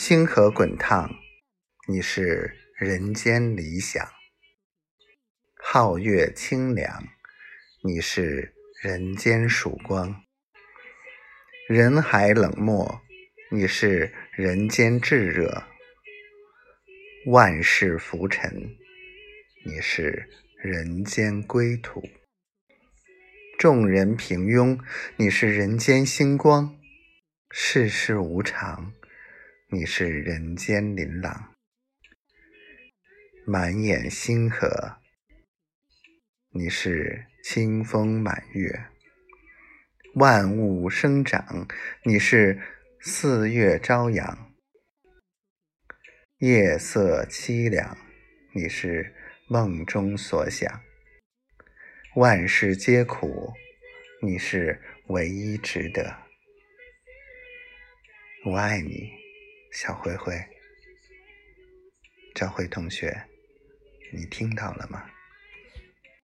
星河滚烫，你是人间理想；皓月清凉，你是人间曙光；人海冷漠，你是人间炙热；万世浮沉，你是人间归途；众人平庸，你是人间星光；世事无常。你是人间琳琅，满眼星河；你是清风满月，万物生长；你是四月朝阳，夜色凄凉；你是梦中所想，万事皆苦；你是唯一值得。我爱你。小灰灰，赵辉同学，你听到了吗？